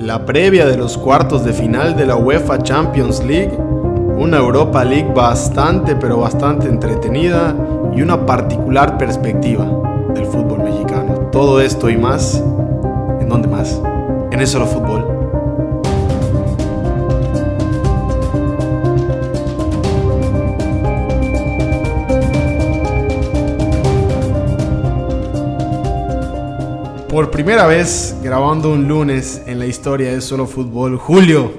la previa de los cuartos de final de la UEFA Champions League, una Europa League bastante pero bastante entretenida y una particular perspectiva del fútbol mexicano. Todo esto y más, ¿en dónde más? En eso lo fútbol. Por primera vez grabando un lunes en la historia de Solo Fútbol, Julio.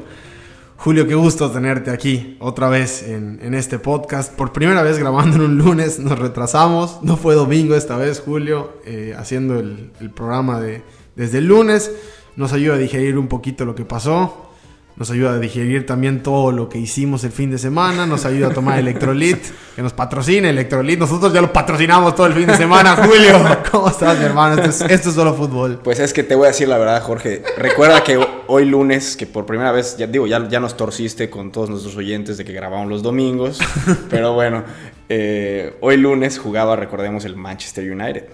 Julio, qué gusto tenerte aquí otra vez en, este podcast. Por primera vez grabando en un lunes, nos retrasamos. No fue domingo esta vez, Julio, eh, haciendo el, programa de, desde el lunes. Nos ayuda a digerir un poquito lo que pasó nos ayuda a digerir también todo lo que hicimos el fin de semana, nos ayuda a tomar Electrolit, que nos patrocine Electrolit. Nosotros ya lo patrocinamos todo el fin de semana, Julio. ¿Cómo estás, mi hermano? Esto es, solo fútbol. Pues es que te voy a decir la verdad, Jorge. Recuerda que hoy lunes, que por primera vez, ya digo, ya, ya nos torciste con todos nuestros oyentes de que grabamos los domingos, pero bueno, eh, hoy lunes jugaba, recordemos, el Manchester United.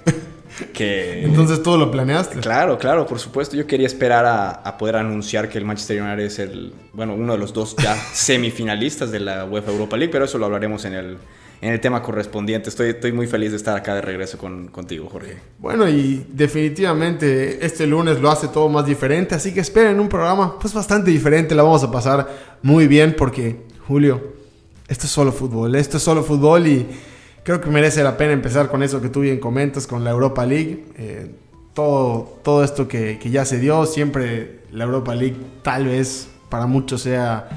Que, Entonces todo lo planeaste. Claro, claro, por supuesto. Yo quería esperar a, poder anunciar que el Manchester United es el, bueno, uno de los dos ya semifinalistas de la UEFA Europa League, pero eso lo hablaremos en el, en el tema correspondiente. Estoy, estoy muy feliz de estar acá de regreso con, contigo, Jorge. Bueno, y definitivamente este lunes lo hace todo más diferente, así que esperen un programa pues bastante diferente, la vamos a pasar muy bien porque, Julio, esto es solo fútbol, esto es solo fútbol y creo que merece la pena empezar con eso que tú bien comentas, con la Europa League. Eh, todo, todo esto que, ya se dio, siempre la Europa League tal vez para muchos sea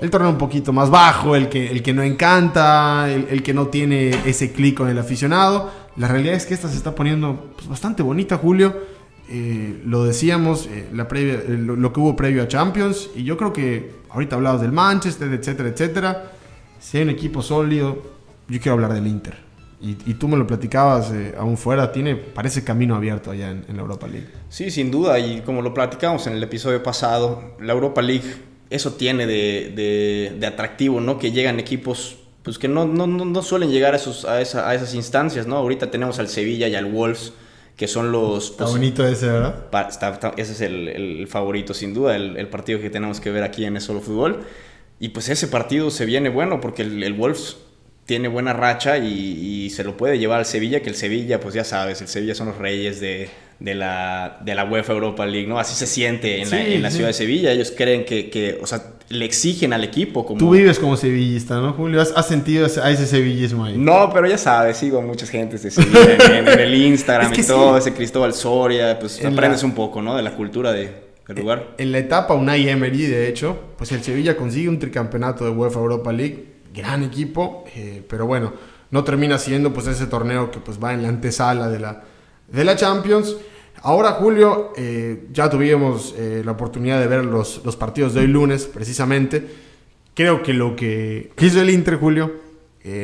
el torneo un poquito más bajo, el que, el que no encanta, el, que no tiene ese clic con el aficionado. La realidad es que esta se está poniendo pues, bastante bonita, Julio. Eh, lo decíamos, eh, la previa, lo, que hubo previo a Champions, y yo creo que ahorita hablabas del Manchester, etcétera, etcétera. Si un equipo sólido, yo quiero hablar del Inter. Y, tú me lo platicabas eh, aún fuera, tiene, parece camino abierto allá en, la Europa League. Sí, sin duda, y como lo platicamos en el episodio pasado, la Europa League, eso tiene de, de, atractivo, ¿no? Que llegan equipos pues que no, no, no suelen llegar a, esos, a, esa, a, esas instancias, ¿no? Ahorita tenemos al Sevilla y al Wolves, que son los... Está pues, bonito ese, ¿verdad? ese es el, el, favorito, sin duda, el, el, partido que tenemos que ver aquí en el Solo Fútbol. Y pues ese partido se viene bueno porque el, el Wolves tiene buena racha y, se lo puede llevar al Sevilla, que el Sevilla, pues ya sabes, el Sevilla son los reyes de, la, de la UEFA Europa League, ¿no? Así se siente en, la, ciudad de Sevilla. Ellos creen que, o sea, le exigen al equipo como... Tú vives como sevillista, ¿no, Julio? ¿Has, sentido a ese sevillismo ahí? No, pero ya sabes, sigo a muchas gentes de Sevilla en, el Instagram y todo, ese Cristóbal Soria, pues aprendes un poco, ¿no? De la cultura de, del lugar. En la etapa Unai Emery, de hecho, pues el Sevilla consigue un tricampeonato de UEFA Europa League gran equipo, eh, pero bueno, no termina siendo pues ese torneo que pues va en la antesala de la, de la Champions. Ahora, Julio, eh, ya tuvimos eh, la oportunidad de ver los, los, partidos de hoy lunes, precisamente. Creo que lo que hizo el Inter, Julio,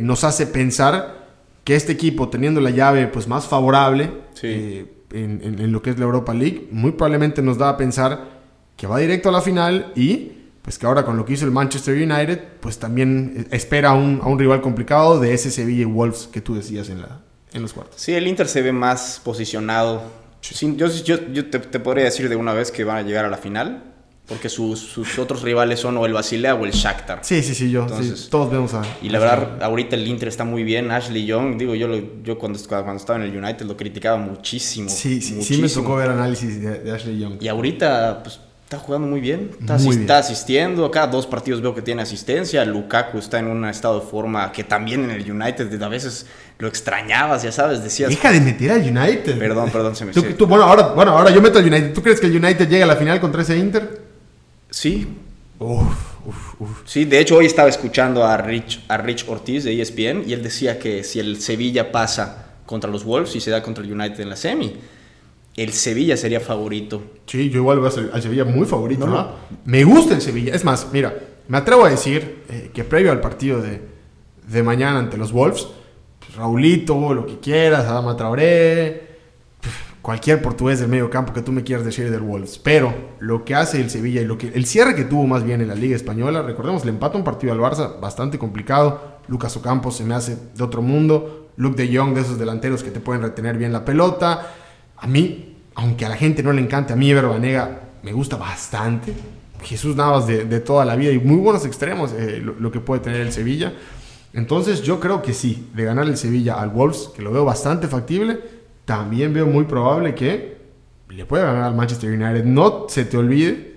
nos hace pensar que este equipo, teniendo la llave pues, más favorable en, en, lo que es la Europa League, muy probablemente nos da a pensar que va directo a la final y pues que ahora con lo que hizo el Manchester United, pues también espera a un, a un rival complicado de ese Sevilla y Wolves que tú decías en, la, en los cuartos. Sí, el Inter se ve más posicionado. yo, yo, te, podría decir de una vez que van a llegar a la final, porque sus, sus otros rivales son o el Basilea o el Shakhtar. Sí, sí, sí, yo. todos vemos a. Y la verdad, ahorita el Inter está muy bien. Ashley Young, digo, yo, yo cuando, cuando estaba en el United lo criticaba muchísimo. Sí, sí, sí me tocó ver análisis de, de Ashley Young. Y ahorita, pues está jugando muy bien. Está, asistiendo. Cada dos partidos veo que tiene asistencia. Lukaku está en un estado de forma que también en el United a veces lo extrañabas, ya sabes. Decías. Deja de meter al United. Perdón, perdón, se me tú, bueno, ahora, bueno, ahora yo meto al United. ¿Tú crees que el United llega a la final contra ese Inter? Sí. Uf, uf, uf. Sí, de hecho hoy estaba escuchando a Rich, a Rich Ortiz de ESPN y él decía que si el Sevilla pasa contra los Wolves y se da contra el United en la semi, el Sevilla sería favorito. Sí, yo igual voy a al Sevilla muy favorito. ¿no? Me gusta el Sevilla. Es más, mira, me atrevo a decir eh, que previo al partido de, mañana ante los Wolves, pues, Raulito, lo que quieras, Adama Traoré, cualquier portugués del medio campo que tú me quieras decir del Wolves. Pero lo que hace el Sevilla y lo que el cierre que tuvo más bien en la Liga Española, recordemos, le empata un partido al Barça bastante complicado. Lucas Ocampo se me hace de otro mundo. Luke de Jong, de esos delanteros que te pueden retener bien la pelota. A mí, aunque a la gente no le encante, a mí Ever Banega me gusta bastante. Jesús Navas de, de toda la vida y muy buenos extremos eh, lo, lo, que puede tener el Sevilla. Entonces yo creo que sí, de ganar el Sevilla al Wolves, que lo veo bastante factible, también veo muy probable que le pueda ganar al Manchester United. No se te olvide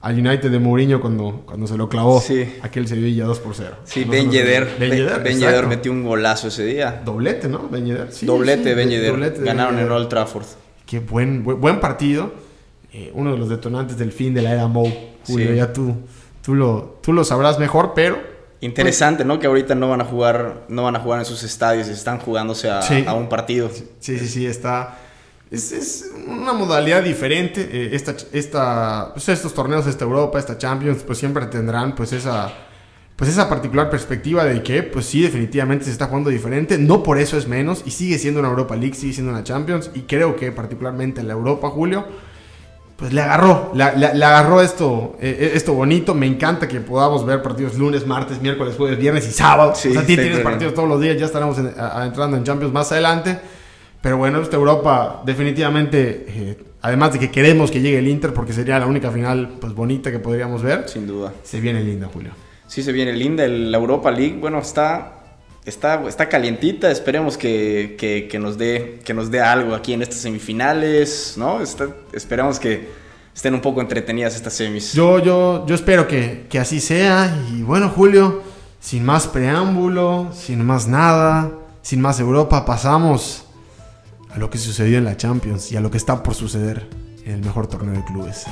al United de Mourinho cuando, cuando se lo clavó sí. aquel Sevilla 2 por 0. Sí, Ben Yedder. Ben Yedder metió un golazo ese día. Doblete, ¿no? Ben Yedder. Sí, doblete, sí, Ben Yedder. Ganaron en Old Trafford. Qué buen, buen, buen partido. Eh, uno de los detonantes del fin de la era Mou. Julio, ya tú, tú, lo, tú lo sabrás mejor, pero Interesante, ¿no? Que ahorita no van a jugar, no van a jugar en sus estadios, están jugándose a, sí. a un partido. Sí, sí, sí, está. Es, es una modalidad diferente. Eh, esta, esta, pues estos torneos, esta Europa, esta Champions, pues siempre tendrán pues esa, pues esa particular perspectiva de que, pues sí, definitivamente se está jugando diferente. No por eso es menos y sigue siendo una Europa League, sigue siendo una Champions. Y creo que particularmente en la Europa, Julio, pues le agarró, le, le, le agarró esto, eh, esto bonito. Me encanta que podamos ver partidos lunes, martes, miércoles, jueves, viernes y sábado. Sí, o sea, tienes partidos todos los días, ya estaremos en, a, entrando en Champions más adelante. Pero bueno, esta Europa definitivamente, eh, además de que queremos que llegue el Inter, porque sería la única final pues bonita que podríamos ver. Sin duda. Se viene linda, Julio. Sí, se viene linda. La Europa League, bueno, está Está, está, calientita, esperemos que, que, nos dé, que nos dé algo aquí en estas semifinales, ¿no? Está, esperemos que estén un poco entretenidas estas semis. Yo, yo, yo espero que, que así sea. Y bueno, Julio, sin más preámbulo, sin más nada, sin más Europa, pasamos a lo que sucedió en la Champions y a lo que está por suceder en el mejor torneo de clubes.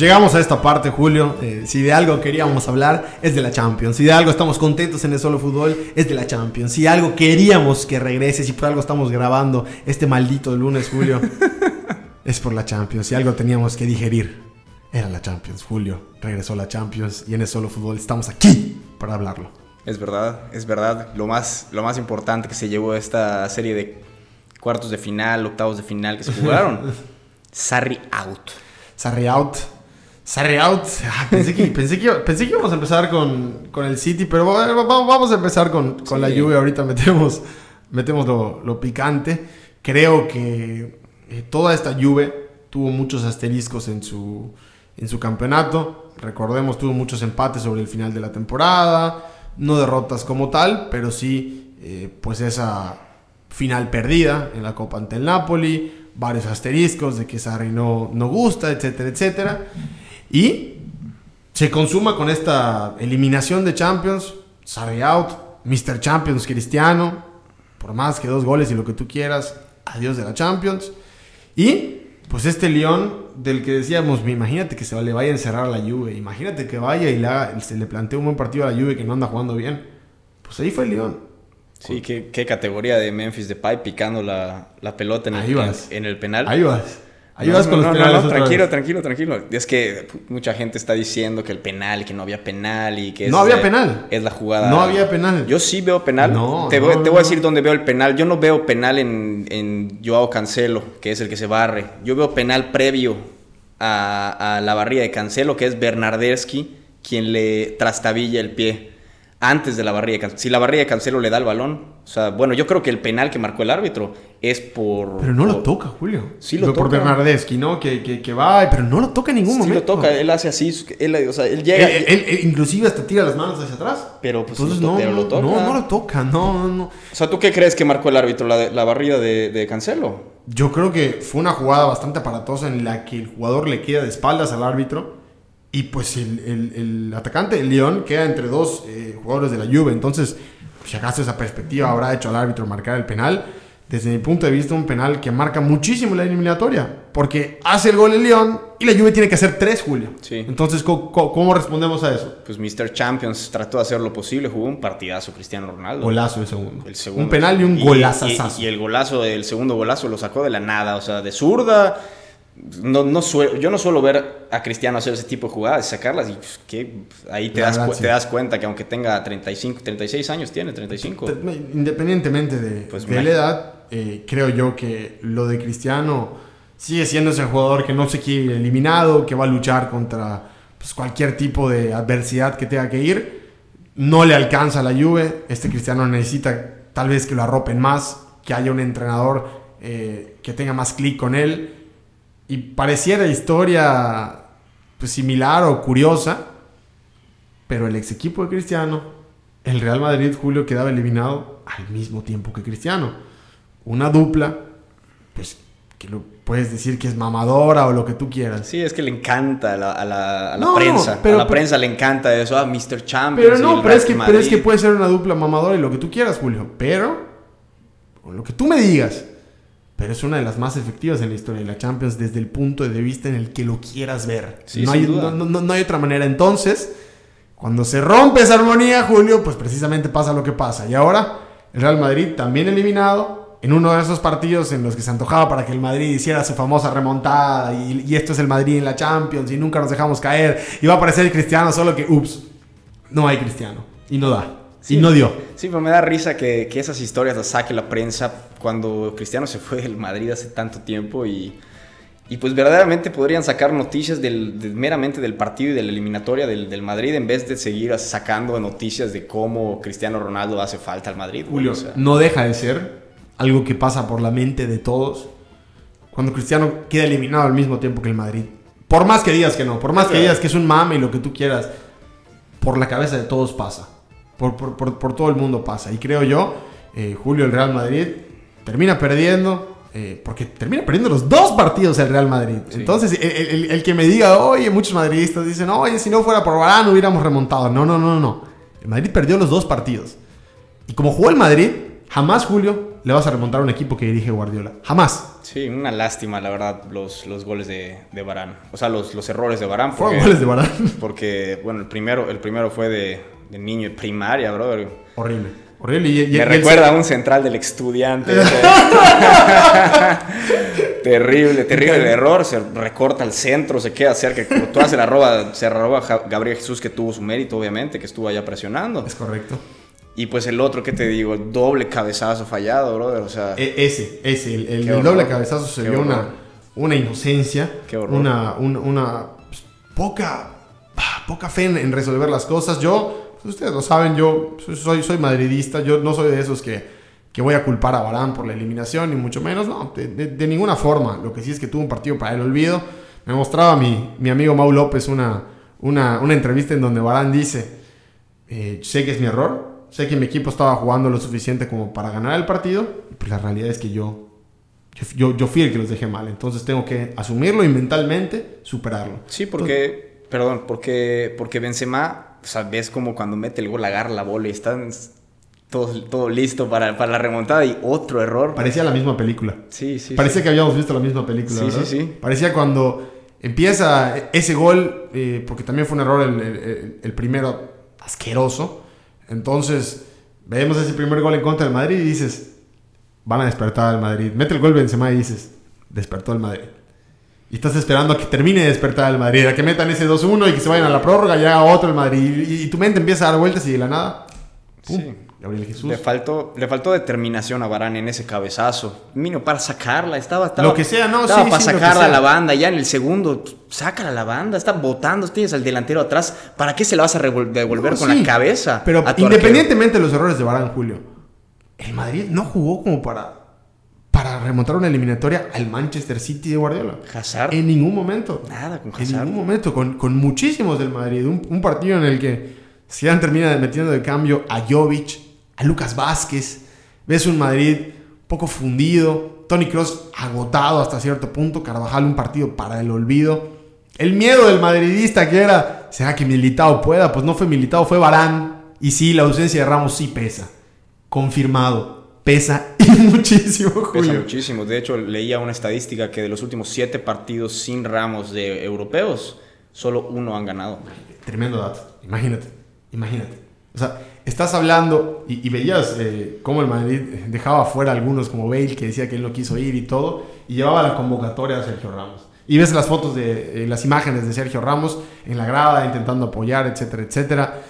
Llegamos a esta parte, Julio. Eh, si de algo queríamos hablar, es de la Champions. Si de algo estamos contentos en el solo fútbol, es de la Champions. Si algo queríamos que regrese, si por algo estamos grabando este maldito lunes, Julio, es por la Champions. Si algo teníamos que digerir, era la Champions, Julio. Regresó la Champions y en el solo fútbol estamos aquí para hablarlo. Es verdad, es verdad. Lo más, lo más importante que se llevó esta serie de cuartos de final, octavos de final que se jugaron. Sarri out. Sarri out. Sarri out. Ah, pensé, que, pensé, que, pensé que íbamos a empezar con, con el City, pero vamos a empezar con, con sí. la lluvia. Ahorita metemos, metemos lo, lo picante. Creo que eh, toda esta lluvia tuvo muchos asteriscos en su, en su campeonato. Recordemos, tuvo muchos empates sobre el final de la temporada. No derrotas como tal, pero sí, eh, pues esa final perdida en la Copa ante el Napoli. Varios asteriscos de que Sarri no, no gusta, etcétera, etcétera. Y se consuma con esta eliminación de Champions, Sarri out, Mr. Champions Cristiano, por más que dos goles y lo que tú quieras, adiós de la Champions. Y pues este León del que decíamos, imagínate que se le vaya a encerrar a la Juve, imagínate que vaya y se le plantee un buen partido a la Juve que no anda jugando bien. Pues ahí fue el León. Sí, qué, qué categoría de Memphis Depay picando la, la pelota en el, en, en el penal. Ahí vas. Ahí no, con no, los no, penales. No, tranquilo, tranquilo, tranquilo. Es que mucha gente está diciendo que el penal, que no había penal y que no es, había eh, penal. Es la jugada. No había penal. Yo sí veo penal. No, te, voy, te voy a decir dónde veo el penal. Yo no veo penal en, en Joao Cancelo, que es el que se barre. Yo veo penal previo a, a la barrida de Cancelo, que es Bernardeschi, quien le trastabilla el pie antes de la barrida de Cancelo. Si la barrida de Cancelo le da el balón, o sea, bueno, yo creo que el penal que marcó el árbitro es por... Pero no por, lo toca, Julio. Sí lo por toca. Por Bernardeschi, ¿no? Que, que, que, va, pero no lo toca en ningún sí momento. Sí lo toca, él hace así, él, o sea, él llega... Él, él, él, inclusive hasta tira las manos hacia atrás. Pero pues Entonces, lo, no, pero lo toca. no, no lo toca, no, no. O sea, ¿tú qué crees que marcó el árbitro, la, la barrida de, de Cancelo? Yo creo que fue una jugada bastante aparatosa en la que el jugador le queda de espaldas al árbitro y pues el, el, el atacante, el León, queda entre dos eh, jugadores de la Juve. Entonces, si acaso esa perspectiva habrá hecho al árbitro marcar el penal. Desde mi punto de vista, un penal que marca muchísimo la eliminatoria. Porque hace el gol el León y la Juve tiene que hacer tres, Julio. Sí. Entonces, ¿cómo, ¿cómo, respondemos a eso? Pues Mr. Champions trató de hacer lo posible, jugó un partidazo Cristiano Ronaldo. Golazo el segundo. El segundo. Un penal y un y, golazo. Y, y, el golazo, el segundo golazo lo sacó de la nada, o sea, de zurda no, no suelo, yo no suelo ver a Cristiano hacer ese tipo de jugadas, sacarlas y pues, que ahí te das, verdad, te das cuenta que aunque tenga 35, 36 años, tiene 35. Independientemente de, pues, de la edad, eh, creo yo que lo de Cristiano sigue siendo ese jugador que no se quiere eliminado, que va a luchar contra pues, cualquier tipo de adversidad que tenga que ir. no le alcanza la Juve. Este Cristiano necesita tal vez que lo arropen más, que haya un entrenador eh, que tenga más clic con él. Y pareciera historia pues, similar o curiosa, pero el ex equipo de Cristiano, el Real Madrid, Julio, quedaba eliminado al mismo tiempo que Cristiano. Una dupla, pues que lo puedes decir que es mamadora o lo que tú quieras. Sí, es que le encanta a la, a la, a la prensa. a la prensa le encanta eso, a Mr. Champions. Pero no, pero es, que, pero es que puede ser una dupla mamadora y lo que tú quieras, Julio. Pero, con lo que tú me digas, pero es una de las más efectivas en la historia de la Champions desde el punto de vista en el que lo quieras ver. no, hay, no, hay, otra manera. Entonces, cuando se rompe esa armonía, Julio, pues precisamente pasa lo que pasa. Y ahora, el Real Madrid también eliminado en uno de esos partidos en los que se antojaba para que el Madrid hiciera su famosa remontada y, y esto es el Madrid en la Champions y nunca nos dejamos caer y va a aparecer el Cristiano, solo que, ups, no hay Cristiano y no da. Y no dio. Sí, pero me da risa que, que, esas historias las saque la prensa cuando Cristiano se fue del Madrid hace tanto tiempo y, y pues verdaderamente podrían sacar noticias del, meramente del partido y de la eliminatoria del, del, Madrid en vez de seguir sacando noticias de cómo Cristiano Ronaldo hace falta al Madrid. Julio, no deja de ser algo que pasa por la mente de todos cuando Cristiano queda eliminado al mismo tiempo que el Madrid. Por más que digas que no, por más que digas que es un mame y lo que tú quieras, por la cabeza de todos pasa por, todo el mundo pasa. Y creo yo, eh, Julio, el Real Madrid termina perdiendo. Eh, porque termina perdiendo los dos partidos el Real Madrid. Entonces, el, que me diga, oye, muchos madridistas dicen, oye, si no fuera por Barán hubiéramos remontado. No, no, no, no. El Madrid perdió los dos partidos. Y como jugó el Madrid, jamás, Julio, le vas a remontar a un equipo que dirige Guardiola. Jamás. Sí, una lástima, la verdad, los, los goles de, de Barán. O sea, los, los errores de Barán. Fueron goles de Barán. Porque, bueno, el primero, el primero fue de, de niño de primaria, bro. Horrible. Horrible. Y, Me recuerda a un central del estudiante. terrible, terrible el error. Se recorta al centro, se queda cerca. Tú haces la roba, se roba Gabriel Jesús, que tuvo su mérito, obviamente, que estuvo allá presionando. Es correcto. Y pues el otro, ¿qué te digo? Doble cabezazo fallado, brother. O sea, e, ese, ese. El, doble cabezazo se vio una, una inocencia. Qué Una, una, pues, poca, poca fe en resolver las cosas. Yo ustedes lo saben, yo soy, soy madridista, yo no soy de esos que, que voy a culpar a Barán por la eliminación, ni mucho menos, no, de, ninguna forma. Lo que sí es que tuvo un partido para el olvido. Me mostraba mi, mi amigo Mau López una, una, una entrevista en donde Barán dice, eh, sé que es mi error, sé que mi equipo estaba jugando lo suficiente como para ganar el partido, pues la realidad es que yo, yo, yo fui el que los dejé mal, entonces tengo que asumirlo y mentalmente superarlo. Sí, porque, perdón, porque, porque Benzema o sea, ves como cuando mete el gol, agarra la bola y están todo, todo listo para, para, la remontada y otro error. Parecía la misma película. Sí, sí. Parecía que habíamos visto la misma película. Sí, sí, sí. Parecía cuando empieza ese gol, eh, porque también fue un error el, el, primero asqueroso. Entonces, vemos ese primer gol en contra del Madrid y dices, van a despertar al Madrid. Mete el gol Benzema y dices, despertó el Madrid. Y estás esperando a que termine de despertar el Madrid, a que metan ese 2-1 y que se vayan a la prórroga y haga otro el Madrid. Y, tu mente empieza a dar vueltas y de la nada. sí. Gabriel Jesús. Le faltó, le faltó determinación a Barán en ese cabezazo. Mino, para sacarla. Estaba, estaba lo que sea, no, estaba para sacarla a la banda. Ya en el segundo, sácala a la banda. Está botando, tienes al delantero atrás. ¿Para qué se la vas a devolver con la cabeza? Pero independientemente de los errores de Barán, Julio, el Madrid no jugó como para remontar una eliminatoria al Manchester City de Guardiola. Hazard. En ningún momento. Nada con Hazard. En ningún momento, con, con muchísimos del Madrid. Un, partido en el que Zidane termina metiendo de cambio a Jovic, a Lucas Vázquez. Ves un Madrid poco fundido. Tony Cross agotado hasta cierto punto. Carvajal un partido para el olvido. El miedo del madridista que era, ¿será que Militao pueda? Pues no fue Militao, fue Barán. Y sí, la ausencia de Ramos sí pesa. Confirmado pesa muchísimo, Julio. Pesa muchísimo. De hecho, leía una estadística que de los últimos siete partidos sin ramos de europeos, solo uno han ganado. Tremendo dato. Imagínate, imagínate. O sea, estás hablando y, veías eh, cómo el Madrid dejaba fuera a algunos como Bale, que decía que él no quiso ir y todo, y llevaba la convocatoria a Sergio Ramos. Y ves las fotos de eh, las imágenes de Sergio Ramos en la grada intentando apoyar, etcétera, etcétera.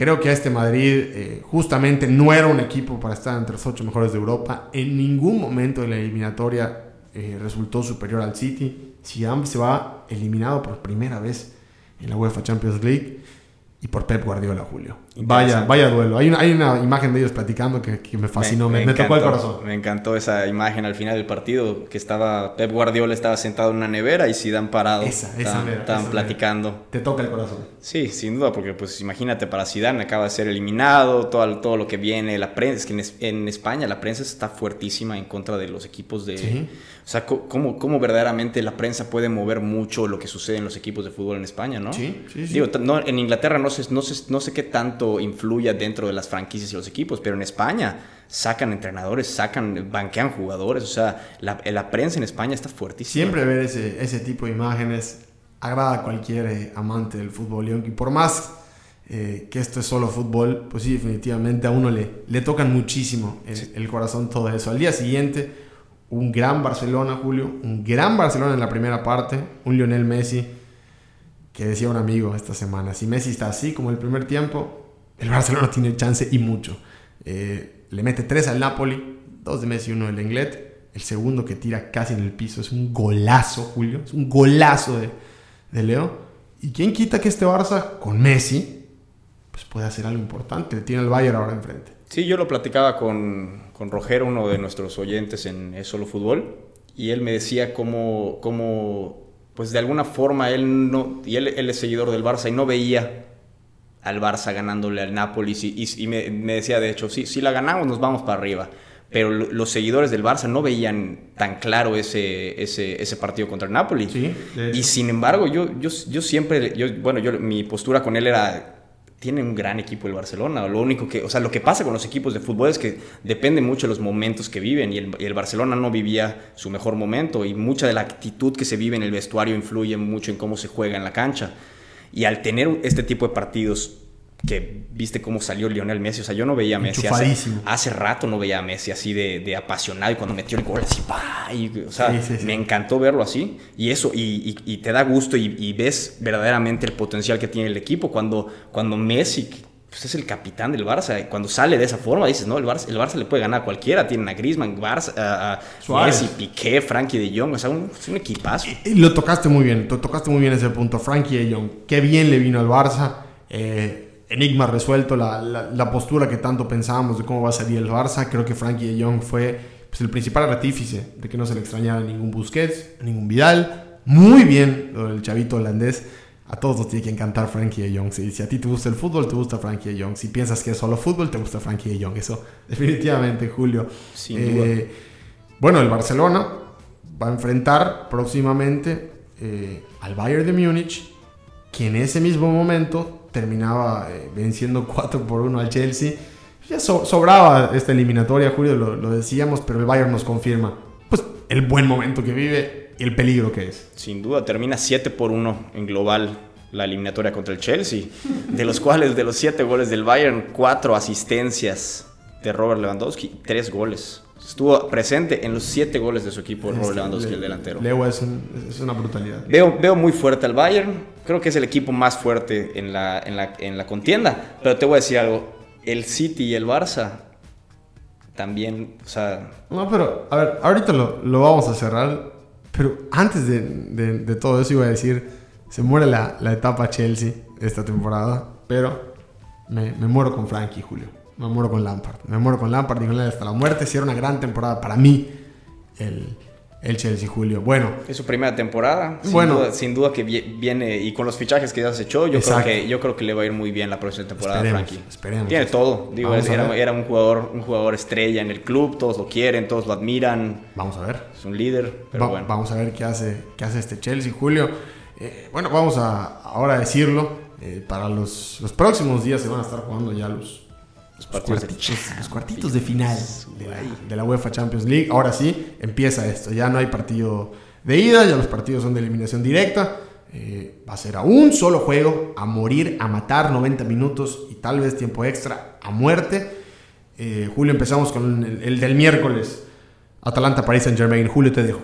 Creo que este Madrid eh, justamente no era un equipo para estar entre los ocho mejores de Europa. En ningún momento de la eliminatoria eh, resultó superior al City. Zidane se va eliminado por primera vez en la UEFA Champions League y por Pep Guardiola, Julio. Vaya, vaya duelo. Hay una, hay una imagen de ellos platicando que, me fascinó, me, tocó el corazón. Me encantó esa imagen al final del partido, que estaba Pep Guardiola estaba sentado en una nevera y Zidane parado. Esa, esa estaban, platicando. Te toca el corazón. Sí, sin duda, porque pues imagínate para Zidane acaba de ser eliminado, todo, todo lo que viene, la prensa, es que en, España la prensa está fuertísima en contra de los equipos de... O sea, ¿cómo, ¿cómo, verdaderamente la prensa puede mover mucho lo que sucede en los equipos de fútbol en España, no? Sí, sí, sí. Digo, no, en Inglaterra no sé, no, sé, no sé qué tanto influya dentro de las franquicias y los equipos, pero en España sacan entrenadores, sacan, banquean jugadores, o sea, la, la prensa en España está fuertísima. Siempre ver ese, ese tipo de imágenes agrada a cualquier eh, amante del fútbol, y por más eh, que esto es solo fútbol, pues sí, definitivamente a uno le, le tocan muchísimo el, el corazón todo eso. Al día siguiente un gran Barcelona, Julio, un gran Barcelona en la primera parte, un Lionel Messi, que decía un amigo esta semana, si Messi está así como el primer tiempo, el Barcelona tiene chance y mucho. Eh, le mete tres al Napoli, dos de Messi y uno del Englet, el segundo que tira casi en el piso, es un golazo, Julio, es un golazo de, de Leo. ¿Y quién quita que este Barça, con Messi, pues puede hacer algo importante? Tiene el Bayern ahora enfrente. Sí, yo lo platicaba con, con Roger, uno de nuestros oyentes en Solo Fútbol, y él me decía cómo, cómo pues de alguna forma él no, y él, es seguidor del Barça y no veía al Barça ganándole al Napoli y, y, me, decía de hecho, sí, si la ganamos nos vamos para arriba. Pero los seguidores del Barça no veían tan claro ese, ese, ese partido contra el Napoli. Sí, y sin embargo, yo, yo, yo siempre, yo, bueno, yo, mi postura con él era, tiene un gran equipo el Barcelona. Lo único que, o sea, lo que pasa con los equipos de fútbol es que depende mucho de los momentos que viven y el, Barcelona no vivía su mejor momento y mucha de la actitud que se vive en el vestuario influye mucho en cómo se juega en la cancha. Y al tener este tipo de partidos que viste cómo salió Lionel Messi. O sea, yo no veía a Messi. Hace, hace, rato no veía a Messi así de, apasionado y cuando metió el gol así, o sea, me encantó verlo así. Y eso, y, te da gusto y, ves verdaderamente el potencial que tiene el equipo. Cuando, cuando Messi, pues es el capitán del Barça, cuando sale de esa forma dices, no, el Barça, el Barça le puede ganar a cualquiera. Tienen a Griezmann, Barça, a, Messi, Piqué, Frankie de Jong. O sea, un, es un equipazo. Y, lo tocaste muy bien, tocaste muy bien ese punto. Frankie de Jong, qué bien le vino al Barça. Eh, enigma resuelto, la, la, postura que tanto pensábamos de cómo va a salir el Barça. Creo que Frankie de Jong fue pues, el principal artífice de que no se le extrañara ningún Busquets, ningún Vidal. Muy bien lo del chavito holandés. A todos nos tiene que encantar Frankie de Jong. Si, si, a ti te gusta el fútbol, te gusta Frankie de Jong. Si piensas que es solo fútbol, te gusta Frankie de Jong. Eso definitivamente, Julio. Eh, bueno, el Barcelona va a enfrentar próximamente eh, al Bayern de Múnich, que en ese mismo momento terminaba eh, venciendo 4 por 1 al Chelsea. Ya sobraba esta eliminatoria, Julio, lo, decíamos, pero el Bayern nos confirma pues, el buen momento que vive el peligro que es. Sin duda, termina 7 por 1 en global la eliminatoria contra el Chelsea, de los cuales de los 7 goles del Bayern, 4 asistencias de Robert Lewandowski, 3 goles. Estuvo presente en los 7 goles de su equipo, Robert este, Lewandowski, el delantero. Leo es, es, una brutalidad. Veo, veo muy fuerte al Bayern creo que es el equipo más fuerte en la, en la, en la contienda. Pero te voy a decir algo, el City y el Barça también, o sea... No, pero, a ver, ahorita lo, lo vamos a cerrar, pero antes de, de, todo eso iba a decir, se muere la, la, etapa Chelsea esta temporada, pero me, me muero con Frankie, Julio. Me muero con Lampard. Me muero con Lampard y con él hasta la muerte. Era una gran temporada para mí, el, el Chelsea, Julio. Bueno. Es su primera temporada. Sin bueno. Duda, sin duda que viene, y con los fichajes que ya se echó, yo creo, que, yo creo que le va a ir muy bien la próxima temporada a Frankie. Esperemos. Tiene todo. Digo, era, un, jugador, un jugador estrella en el club, todos lo quieren, todos lo admiran. Vamos a ver. Es un líder, pero bueno. Vamos a ver qué hace, qué hace este Chelsea, Julio. Eh, bueno, vamos a ahora decirlo. Eh, para los, los próximos días se van a estar jugando ya los, los cuartitos, de final de la, UEFA Champions League. Ahora sí, empieza esto. Ya no hay partido de ida, ya los partidos son de eliminación directa. Eh, va a ser a un solo juego, a morir, a matar 90 minutos y tal vez tiempo extra, a muerte. Eh, Julio, empezamos con el, del miércoles. Atalanta, París, Saint Germain. Julio, te dejo.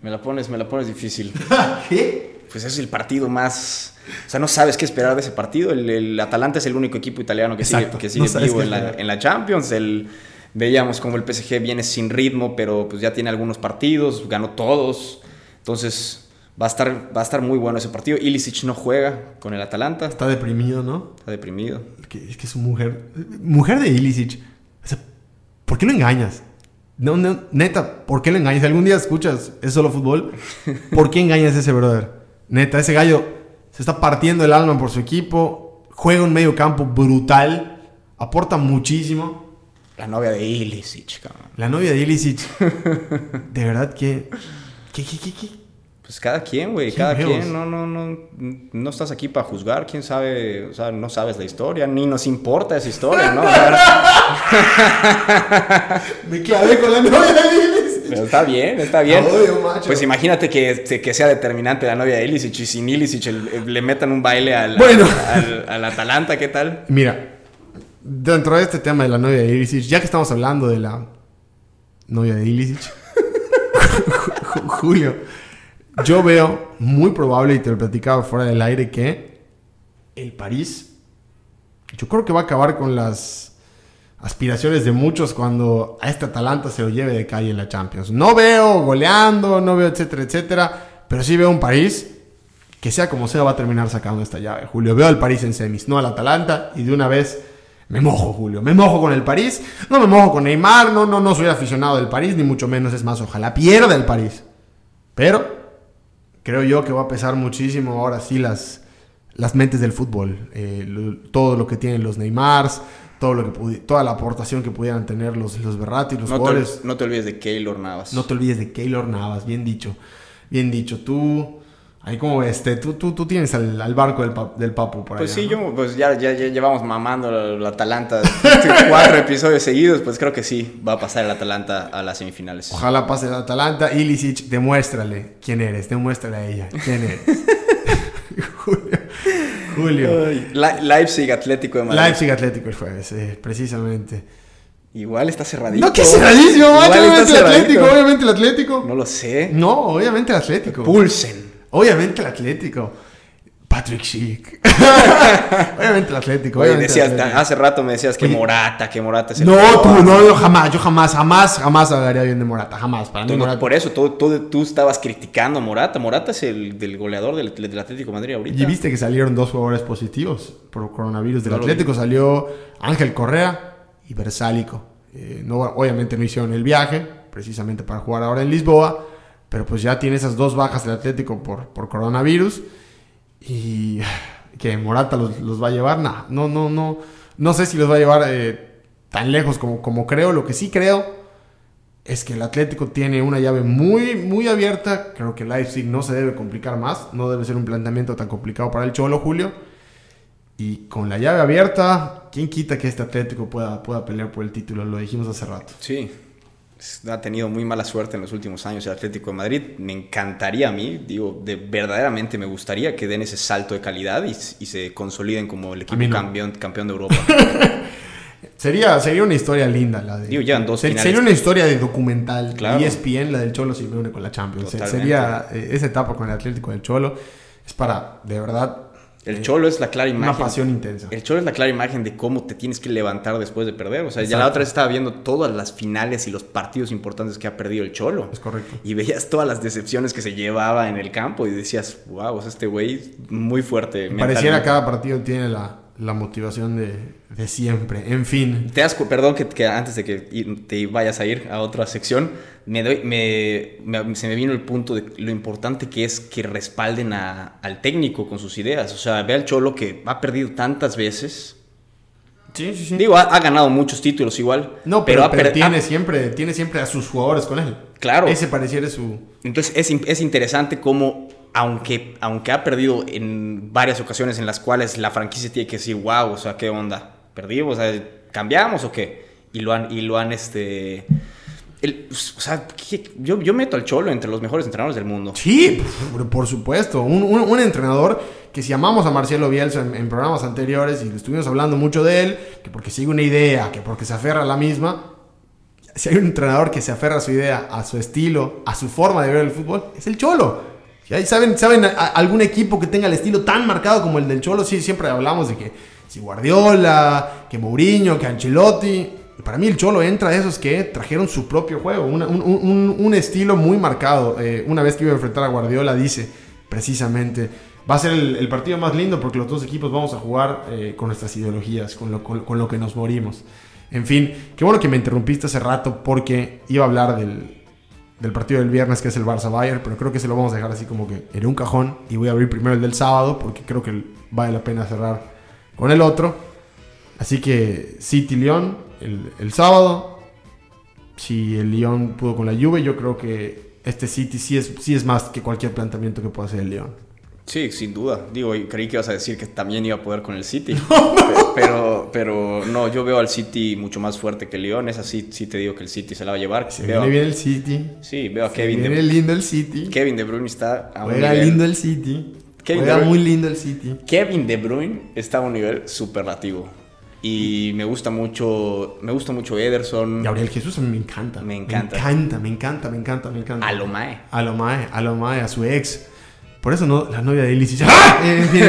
me la pones, me la pones difícil. ¿Qué? Pues es el partido más... O sea, no sabes qué esperar de ese partido. El, Atalanta es el único equipo italiano que sigue, que sigue vivo en la, en la, Champions. El, veíamos como el PSG viene sin ritmo, pero pues ya tiene algunos partidos, ganó todos. Entonces, Va a, estar, va a estar muy bueno ese partido. Ilicic no juega con el Atalanta. Está deprimido, ¿no? Está deprimido. Que- Es que su mujer. Mujer de Ilicic. O sea, ¿por qué lo engañas? No, no, neta, ¿por qué lo engañas? Si algún día escuchas, es solo fútbol. ¿Por qué engañas a ese brother? Neta, ese gallo se está partiendo el alma por su equipo. Juega un medio campo brutal. Aporta muchísimo. La novia de Ilicic, cabrón. La novia de Ilicic. De verdad que. ¿Qué, qué, qué, qué? Pues cada quien, güey, ¿Qué cada quien. No, no, no, no estás aquí para juzgar. ¿Quién sabe? O sea, no sabes la historia, ni nos importa esa historia, ¿no? Me clavé con la novia de. Pero está bien, está bien. Macho. Pues imagínate que, que sea determinante la novia de Ilicic y sin Ilicic el- le metan un baile al, Bueno. al, al Atalanta, ¿qué tal? Mira, dentro de este tema de la novia de Ilicic, ya que estamos hablando de la novia de Ilicic, Julio, yo veo muy probable, y te lo platicaba fuera del aire, que el París, yo creo que va a acabar con las aspiraciones de muchos cuando a este Atalanta se lo lleve de calle en la Champions. No veo goleando, no veo etcétera, etcétera, pero sí veo un París que sea como sea va a terminar sacando esta llave, Julio. Veo al París en semis, no al Atalanta y de una vez me mojo, Julio. Me mojo con el París, no me mojo con Neymar, no, no, no soy aficionado del París, ni mucho menos, es más, ojalá pierda el París. Pero creo yo que va a pesar muchísimo ahora sí las, las mentes del fútbol. Eh, todo lo que tienen los Neymars, todo lo que toda la aportación que pudieran tener los, los Berratti, los No jugadores. te, no te olvides de Keylor Navas. No te olvides de Keylor Navas, bien dicho. Bien dicho. Tú, ahí como este, tú, tú, tú tienes al, al barco del, pa- del Papu por Pues allá, sí, ¿no? yo, pues ya, ya, ya llevamos mamando la, la Atalanta cuatro episodios seguidos, pues creo que sí, va a pasar el Atalanta a las semifinales. Ojalá pase el Atalanta. Ilicic, demuéstrale quién eres. Demuéstrale a ella quién eres. Julio. Julio. Le- Leipzig Atlético de Madrid. Leipzig Atlético el jueves, eh, precisamente. Igual está cerradito. No, que cerradísimo, macho. Obviamente el. Atlético, obviamente el Atlético. No lo sé. No, obviamente el Atlético. Pulsen. Obviamente el Atlético. Patrick Schick. obviamente el Atlético. Oye, obviamente el decías, Atlético. hace rato me decías que Oye. Morata, que Morata es el No, peor. tú, no, no, jamás, yo jamás, jamás, jamás hablaría bien de Morata, jamás. Para mí Tú no- Morata- por eso, tú, tú, tú estabas criticando a Morata. Morata es el del goleador del, del Atlético de Madrid ahorita. Y viste que salieron dos jugadores positivos por coronavirus del No Atlético. Salió Ángel Correa y Versálico. Eh, no, obviamente no hicieron el viaje, precisamente para jugar ahora en Lisboa. Pero pues ya tiene esas dos bajas del Atlético por, por coronavirus. Y que Morata los, los va a llevar. Nah, no, no, no. No sé si los va a llevar eh, tan lejos como, como creo. Lo que sí creo es que el Atlético tiene una llave muy, muy abierta. Creo que Leipzig no se debe complicar más. No debe ser un planteamiento tan complicado para el Cholo, Julio. Y con la llave abierta, ¿quién quita que este Atlético pueda, pueda pelear por el título? Lo dijimos hace rato. Sí. Es- Ha tenido muy mala suerte en los últimos años el Atlético de Madrid. Me encantaría a mí, digo, de, verdaderamente me gustaría que den ese salto de calidad y, y se consoliden como el equipo no. campeón, campeón de Europa. Sería, sería una historia linda la de. Digo, llevan dos se- finales. Sería una historia de documental. Claro. ESPN, la del Cholo, se une con la Champions. Totalmente. Sería eh, esa etapa con el Atlético del Cholo. Es para, de verdad, El Cholo es la clara una imagen. pasión intensa. El Cholo es la clara imagen de cómo te tienes que levantar después de perder. O sea, ya la otra vez estaba viendo todas las finales y los partidos importantes que ha perdido el Cholo. Es correcto. Y veías todas las decepciones que se llevaba en el campo y decías, wow, o sea, este güey muy fuerte. Pareciera mentalmente". cada partido tiene la, la motivación de, de siempre. En fin. Te cu- perdón que, que antes de que te vayas a ir a otra sección, me doy, me, me- se me vino el punto de lo importante que es que respalden a- al técnico con sus ideas. O sea, ve al Cholo que ha perdido tantas veces. Sí, sí, sí. Digo, ha, ha ganado muchos títulos igual. No, pero, pero per- tiene, siempre, tiene siempre a sus jugadores con él. Claro. Ese pareciera su... Entonces es, es interesante cómo, aunque, aunque ha perdido en varias ocasiones en las cuales la franquicia tiene que decir, wow, o sea, ¿qué onda? ¿Perdimos? ¿Cambiamos o qué? Y lo han, y lo han este... o sea, yo, yo meto al Cholo entre los mejores entrenadores del mundo. Sí, por, supuesto. Un, un- entrenador que si amamos a Marcelo Bielsa en, en programas anteriores y estuvimos hablando mucho de él, que porque sigue una idea, que porque se aferra a la misma, si hay un entrenador que se aferra a su idea, a su estilo, a su forma de ver el fútbol, es el Cholo. Saben, saben algún equipo que tenga el estilo tan marcado como el del Cholo, sí, siempre hablamos de que si Guardiola, que Mourinho, que Ancelotti. Para mí el Cholo entra de esos que trajeron su propio juego, una- un, un- un- estilo muy marcado. Eh, una vez que iba a enfrentar a Guardiola dice, precisamente va a ser el, partido más lindo porque los dos equipos vamos a jugar eh, con nuestras ideologías, con lo, con, lo, que nos morimos. En fin, qué bueno que me interrumpiste hace rato porque iba a hablar del, del partido del viernes que es el Barça Bayern, pero creo que se lo vamos a dejar así como que en un cajón y voy a abrir primero el del sábado porque creo que vale la pena cerrar con el otro. Así que City León el, sábado. Si el León pudo con la Juve, yo creo que este City sí es, sí es más que cualquier planteamiento que pueda hacer el León. Sí, sin duda. Digo, creí que ibas a decir que también iba a poder con el City. Pero, pero no, yo veo al City mucho más fuerte que el León. Es así, sí te digo que el City se la va a llevar. Se viene bien el City. Sí, veo a Kevin viene lindo el City. Kevin De Bruyne está a Juega un nivel... lindo el City. Kevin Juega muy lindo el City. Kevin De Bruyne está a un nivel superlativo. Y me gusta mucho, me gusta mucho Ederson. Gabriel Jesús a mí me encanta. Me encanta. Me encanta, me encanta, me encanta, me encanta. A. A lo mae, a lo mae, a su ex. Por eso no, la novia de Illich ¡Ah! en, fin,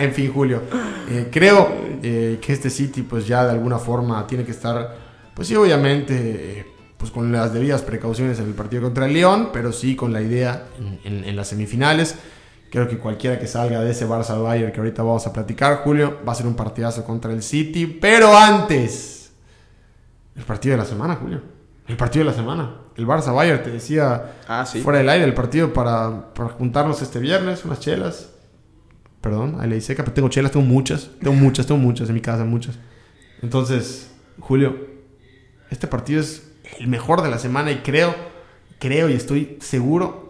en, fin, Julio. Eh, creo eh, que este City, pues ya de alguna forma tiene que estar, pues sí, obviamente, eh, pues con las debidas precauciones en el partido contra el León, pero sí con la idea en, las semifinales. Creo que cualquiera que salga de ese Barça Bayern que ahorita vamos a platicar, Julio, va a ser un partidazo contra el City. Pero antes, el partido de la semana, Julio. El partido de la semana el Barça Bayern, te decía ah, fuera del aire el partido para, para, juntarnos este viernes, unas chelas. Perdón, ahí le dice pero tengo chelas, tengo muchas, tengo muchas, tengo muchas en mi casa, muchas. Entonces, Julio, este partido es el mejor de la semana y creo, creo y estoy seguro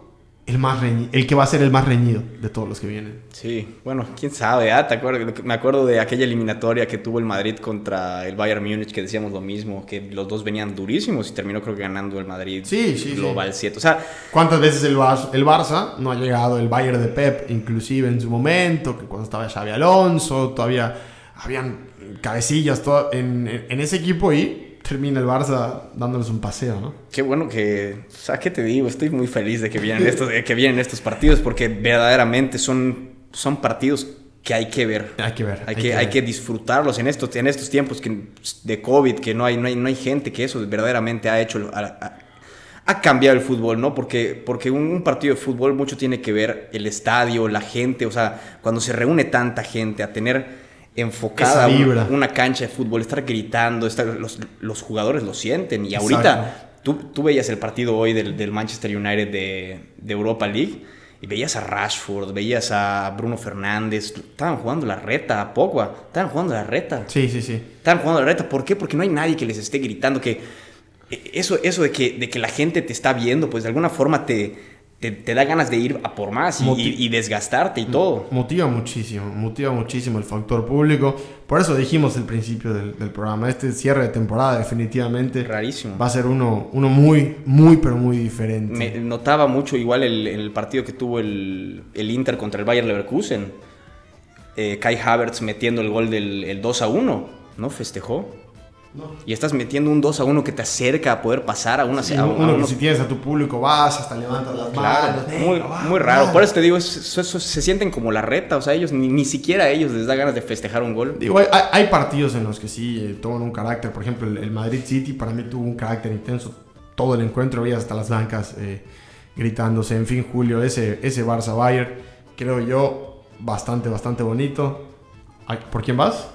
el, más el que va a ser el más reñido de todos los que vienen. Sí, bueno, quién sabe, ah, ¿Te acuerdas? me acuerdo de aquella eliminatoria que tuvo el Madrid contra el Bayern Múnich, que decíamos lo mismo, que los dos venían durísimos y terminó creo que ganando el Madrid sí, sí, Global 7. O sea, ¿cuántas veces el, Barça, el Barça no ha llegado el Bayern de Pep, inclusive en su momento, que cuando estaba Xavi Alonso, todavía habían cabecillas en, en ese equipo y termina el Barça dándoles un paseo, ¿no? Qué bueno que, o sea, ¿qué te digo? Estoy muy feliz de que vienen estos, de que vienen estos partidos porque verdaderamente son, son partidos que hay que ver. Hay que ver. Hay, que, hay que disfrutarlos en estos, en estos tiempos que, de COVID, que no hay, no, hay, no hay gente que eso verdaderamente ha hecho, ha, cambiado el fútbol, ¿no? Porque, porque un, partido de fútbol mucho tiene que ver el estadio, la gente, o sea, cuando se reúne tanta gente a tener enfocada una, una, cancha de fútbol, estar gritando, estar, los, los jugadores lo sienten. Y ahorita tú, tú, veías el partido hoy del, del Manchester United de, de, Europa League y veías a Rashford, veías a Bruno Fernández, estaban jugando la reta, a Pogba, estaban jugando la reta. Sí, sí, sí. Estaban jugando la reta. ¿Por qué? Porque no hay nadie que les esté gritando que e, eso, eso de, que, de que la gente te está viendo, pues de alguna forma te te, da ganas de ir a por más y, desgastarte y todo. Motiva muchísimo, motiva muchísimo el factor público. Por eso dijimos al principio del, programa, este cierre de temporada definitivamente Rarísimo. va a ser uno, uno muy, muy, pero muy diferente. Me notaba mucho igual el, el partido que tuvo el, el, Inter contra el Bayern Leverkusen. Eh, Kai Havertz metiendo el gol del 2 a 1, ¿no? Festejó. Y estás metiendo un 2 a 1 que te acerca a poder pasar a una... Sí, uno, si tienes a tu público vas, hasta levantas las manos. muy, muy raro. Por eso te digo, se sienten como la reta. O sea, ellos ni, ni, siquiera a ellos les da ganas de festejar un gol. Digo, hay, hay partidos en los que sí eh, toman un carácter. Por ejemplo, el, Madrid City para mí tuvo un carácter intenso. Todo el encuentro, veías hasta las bancas eh, gritándose. En fin, Julio, ese, ese Barça Bayern, creo yo, bastante, bastante bonito. ¿Por quién vas?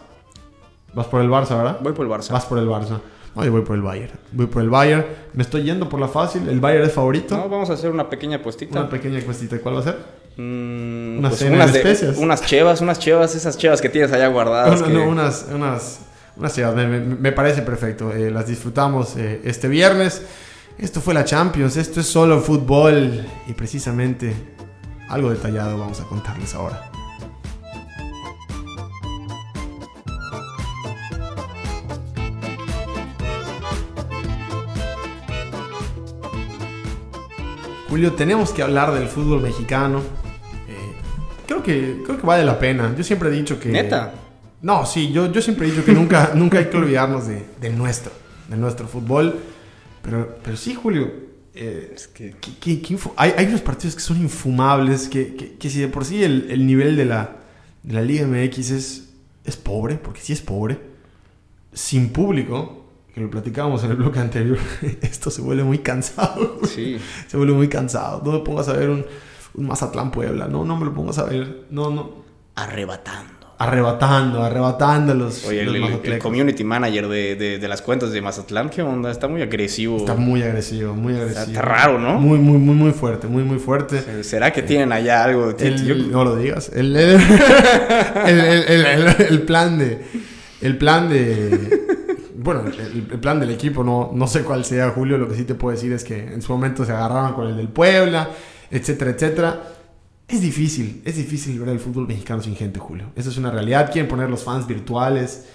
Vas por el Barça, ¿verdad? Voy por el Barça. Vas por el Barça. No, yo voy por el Bayern. Voy por el Bayern. Me estoy yendo por la fácil. ¿El Bayern es favorito? No, vamos a hacer una pequeña puestita. Una pequeña puestita. ¿Cuál va a ser? Mm, unas, pues unas, de especias. unas chevas, unas chevas, esas chevas que tienes allá guardadas. No, no, unas, unas, unas chevas. Me, parece perfecto. Eh, las disfrutamos eh, este viernes. Esto fue la Champions. Esto es solo fútbol. Y precisamente algo detallado vamos a contarles ahora. Julio, tenemos que hablar del fútbol mexicano. Eh, creo, que, creo que vale la pena. Yo siempre he dicho que... ¿Neta? No, sí, yo, yo siempre he dicho que nunca, nunca hay que olvidarnos de, nuestro, de nuestro fútbol. Pero, pero sí, Julio, eh, es que, hay, hay, unos partidos que son infumables, que, que, si de por sí el, el nivel de la, de la Liga MX es, es pobre, porque sí es pobre, sin público, lo platicábamos en el bloque anterior, esto se vuelve muy cansado. Sí. Se vuelve muy cansado. No me pongas a ver un, un Mazatlán Puebla. No, no me lo pongo a saber. No, no. Arrebatando. Arrebatando, arrebatando los. Oye, los el, community manager de, de- de las cuentas de Mazatlán, ¿qué onda? Está muy agresivo. Está muy agresivo, muy agresivo. está raro, ¿no? Muy, muy, muy, muy fuerte, muy, muy fuerte. ¿Será que tienen allá algo? El- Yo- no lo digas. El- el plan de. El plan de. Bueno, el, el plan del equipo, no, no sé cuál sea, Julio. Lo que sí te puedo decir es que en su momento se agarraban con el del Puebla, etcétera, etcétera. Es difícil, es difícil ver el fútbol mexicano sin gente, Julio. Eso es una realidad. Quieren poner los fans virtuales.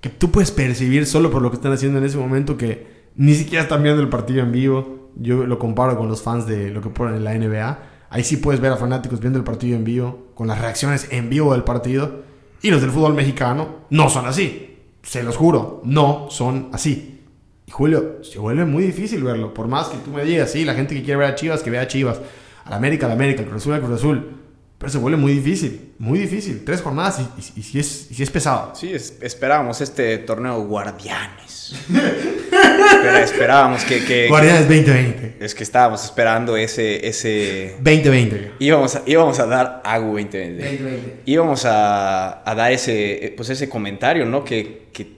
Que tú puedes percibir solo por lo que están haciendo en ese momento que ni siquiera están viendo el partido en vivo. Yo lo comparo con los fans de lo que ponen en la NBA. Ahí sí puedes ver a fanáticos viendo el partido en vivo, con las reacciones en vivo del partido. Y los del fútbol mexicano no son así. Se los juro, no son así. Y Julio, se vuelve muy difícil verlo. Por más que tú me digas, sí, la gente que quiere ver a Chivas, que vea a Chivas. A la América, a la América, al Cruz Azul, al Cruz Azul. Pero se vuelve muy difícil, muy difícil. Tres jornadas y, sí, es, y es pesado. Sí, es- esperábamos este torneo Guardianes. Esperábamos que, que- Guardianes 2020. Es que estábamos esperando ese... ese... 2020. Íbamos, a, íbamos a dar AGU 2020. 2020. íbamos a, a dar ese, eh, pues ese comentario, ¿no? Que, que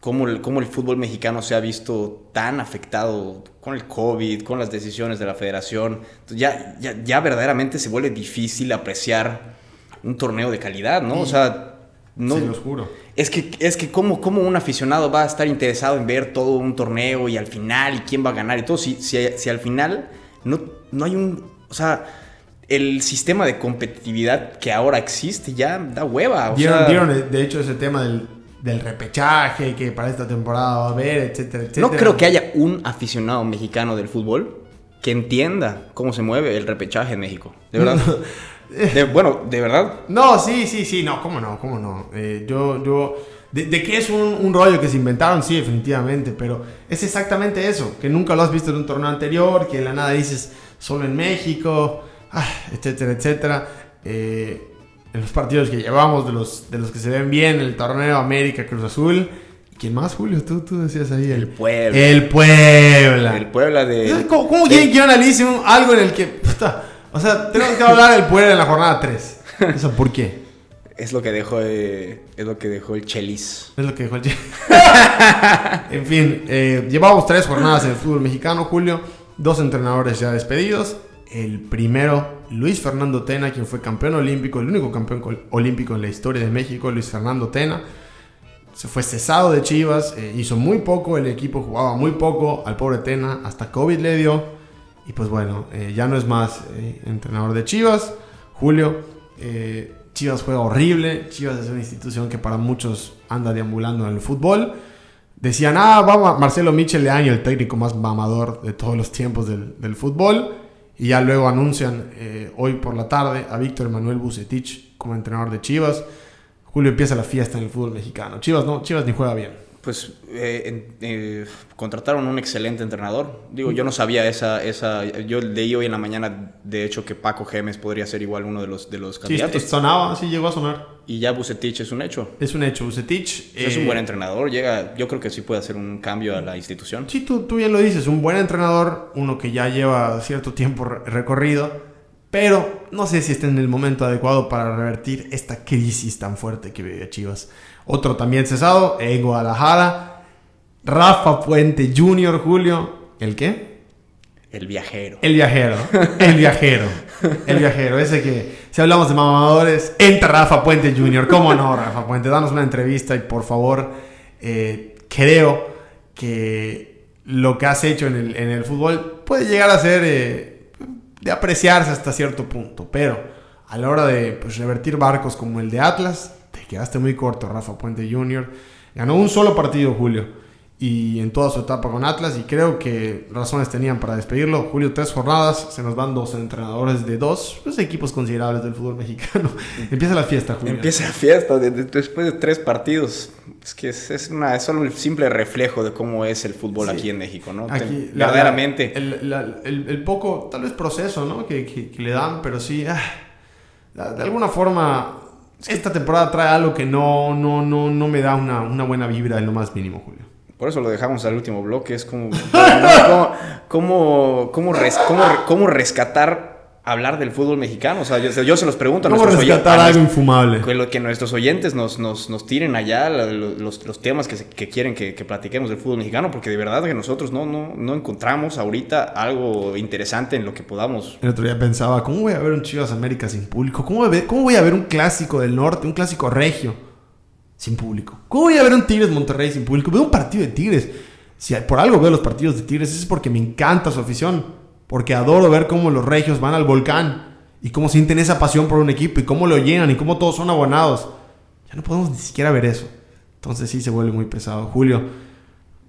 cómo, el, cómo el fútbol mexicano se ha visto tan afectado con el COVID, con las decisiones de la federación. Entonces ya, ya, ya verdaderamente se vuelve difícil apreciar un torneo de calidad, ¿no? O sea, no, Se los juro. es que, es que ¿cómo, cómo un aficionado va a estar interesado en ver todo un torneo y al final y quién va a ganar y todo, si, si, si al final no, no hay un... O sea, el sistema de competitividad que ahora existe ya da hueva. O Dieron, sea, dieron, de hecho, ese tema del, del repechaje que para esta temporada va a haber, etcétera, etcétera. no creo que haya un aficionado mexicano del fútbol que entienda cómo se mueve el repechaje en México. De verdad. De- bueno, de verdad. No, sí, sí, sí, no, cómo no, cómo no. Eh, yo, yo, de, de que es un, un rollo que se inventaron, sí, definitivamente, pero es exactamente eso, que nunca lo has visto en un torneo anterior, que de la nada dices solo en México, ah, etcétera, etcétera. Eh, en los partidos que llevamos, de los, de los que se ven bien, el torneo América Cruz Azul. ¿Quién más, Julio? Tú, tú decías ahí. El Puebla. El Puebla. El Puebla de... ¿Cómo, cómo de- quieren que yo analice algo en el que... puta, o sea, tenemos que hablar del Puebla en la jornada 3. O sea, ¿por qué? Es lo que dejó, eh, es lo que dejó el Chelis. Es lo que dijo el Che. en fin, eh, llevamos tres jornadas en el fútbol mexicano, Julio. Dos entrenadores ya despedidos. El primero, Luis Fernando Tena, quien fue campeón olímpico, el único campeón olímpico en la historia de México, Luis Fernando Tena. Se fue cesado de Chivas, eh, hizo muy poco, el equipo jugaba muy poco, al pobre Tena hasta COVID le dio. Y pues bueno, eh, ya no es más eh, entrenador de Chivas. Julio, Chivas juega horrible, Chivas es una institución que para muchos anda deambulando en el fútbol. Decían, ah, va Marcelo Michel Leaño, el técnico más mamador de todos los tiempos del fútbol. Y ya luego anuncian eh, hoy por la tarde a Víctor Manuel Bucetich como entrenador de Chivas. Julio empieza la fiesta en el fútbol mexicano. Chivas no, Chivas ni juega bien. Pues eh, eh, contrataron un excelente entrenador. Digo, yo no sabía esa, esa. Yo leí hoy en la mañana, de hecho, que Paco Gemes podría ser igual uno de los, de los Sí, candidatos. sonaba, sí llegó a sonar. Y ya Bucetich es un hecho. Es un hecho, Bucetich. es eh, un buen entrenador. Llega, yo creo que sí puede hacer un cambio a la institución. Sí, tú, tú bien lo dices, un buen entrenador, uno que ya lleva cierto tiempo re- recorrido, pero no sé si está en el momento adecuado para revertir esta crisis tan fuerte que vive Chivas. Otro también cesado en Guadalajara, Rafa Puente Jr., Julio. ¿El qué? El viajero. El viajero, el viajero, el viajero, ese que si hablamos de mamadores, entra Rafa Puente Jr., ¿cómo no, Rafa Puente? Danos una entrevista y por favor, eh, creo que lo que has hecho en el, en el fútbol puede llegar a ser eh, de apreciarse hasta cierto punto, pero a la hora de pues, revertir barcos como el de Atlas, te quedaste muy corto, Rafa Puente Jr. Ganó un solo partido, Julio y en toda su etapa con Atlas y creo que razones tenían para despedirlo. Julio, tres jornadas, se nos van dos entrenadores de dos pues, equipos considerables del fútbol mexicano. Empieza la fiesta, Julio. Empieza la fiesta de- de- después de tres partidos. Es que es, es una, es solo el simple reflejo de cómo es el fútbol Sí. aquí en México, ¿no? Aquí, verdaderamente. El, la- el- el poco, tal vez proceso, ¿no? Que, que- que le dan, pero sí, ah, de alguna forma, esta temporada trae algo que no, no, no, no me da una, una buena vibra en lo más mínimo, Julio. Por eso lo dejamos al último bloque. Es como. ¿Cómo, cómo, cómo, cómo rescatar hablar del fútbol mexicano. O sea, yo, yo se los pregunto a ¿Cómo nuestros oyen- rescatar a algo infumable? que, que nuestros oyentes nos, nos, nos tiren allá los, los temas que, se- que quieren que, que platiquemos del fútbol mexicano, porque de verdad que nosotros no, no, no encontramos ahorita algo interesante en lo que podamos. El otro día pensaba, ¿cómo voy a ver un Chivas América sin público? ¿Cómo voy, a ver, ¿Cómo voy a ver un clásico del norte, un clásico regio sin público? ¿Cómo voy a ver un Tigres Monterrey sin público? Veo un partido de Tigres. Si por algo veo los partidos de Tigres es porque me encanta su afición. Porque adoro ver cómo los regios van al volcán y cómo sienten esa pasión por un equipo y cómo lo llenan y cómo todos son abonados. Ya no podemos ni siquiera ver eso. Entonces sí se vuelve muy pesado. Julio,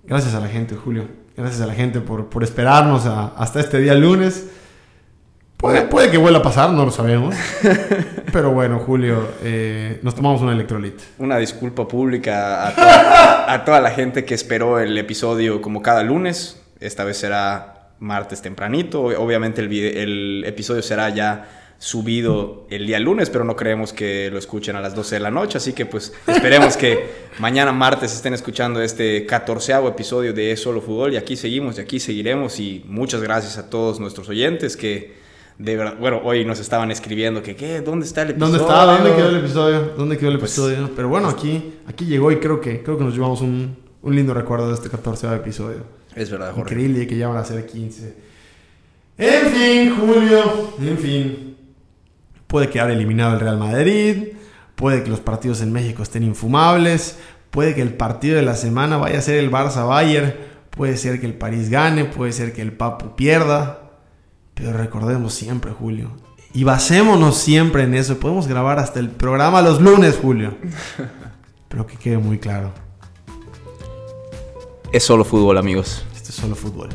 gracias a la gente, Julio. Gracias a la gente por, por esperarnos a- hasta este día lunes. Puede, puede que vuelva a pasar, no lo sabemos. Pero bueno, Julio, eh, nos tomamos una electrolit. Una disculpa pública a toda, a toda la gente que esperó el episodio como cada lunes. Esta vez será martes tempranito. Obviamente el, vide- el episodio será ya subido el día lunes, pero no creemos que lo escuchen a las 12 de la noche. Así que pues esperemos que mañana martes estén escuchando este catorceavo episodio de Solo Fútbol. Y aquí seguimos y aquí seguiremos. Y muchas gracias a todos nuestros oyentes que... De verdad, bueno, hoy nos estaban escribiendo que, ¿qué? ¿Dónde está el episodio? ¿Dónde está? ¿Dónde quedó el episodio? ¿Dónde quedó el Pues- episodio? Pero bueno, aquí, aquí llegó y creo que, creo que nos llevamos un, un lindo recuerdo de este 14 episodio. Es verdad, Jorge. Increíble que ya van a ser 15. En fin, Julio. En fin. Puede quedar eliminado el Real Madrid. Puede que los partidos en México estén infumables. Puede que el partido de la semana vaya a ser el Barça Bayern. Puede ser que el París gane. Puede ser que el Papu pierda. Pero recordemos siempre, Julio. Y basémonos siempre en eso. Podemos grabar hasta el programa los lunes, Julio. Pero que quede muy claro. Es solo fútbol, amigos. Esto es solo fútbol.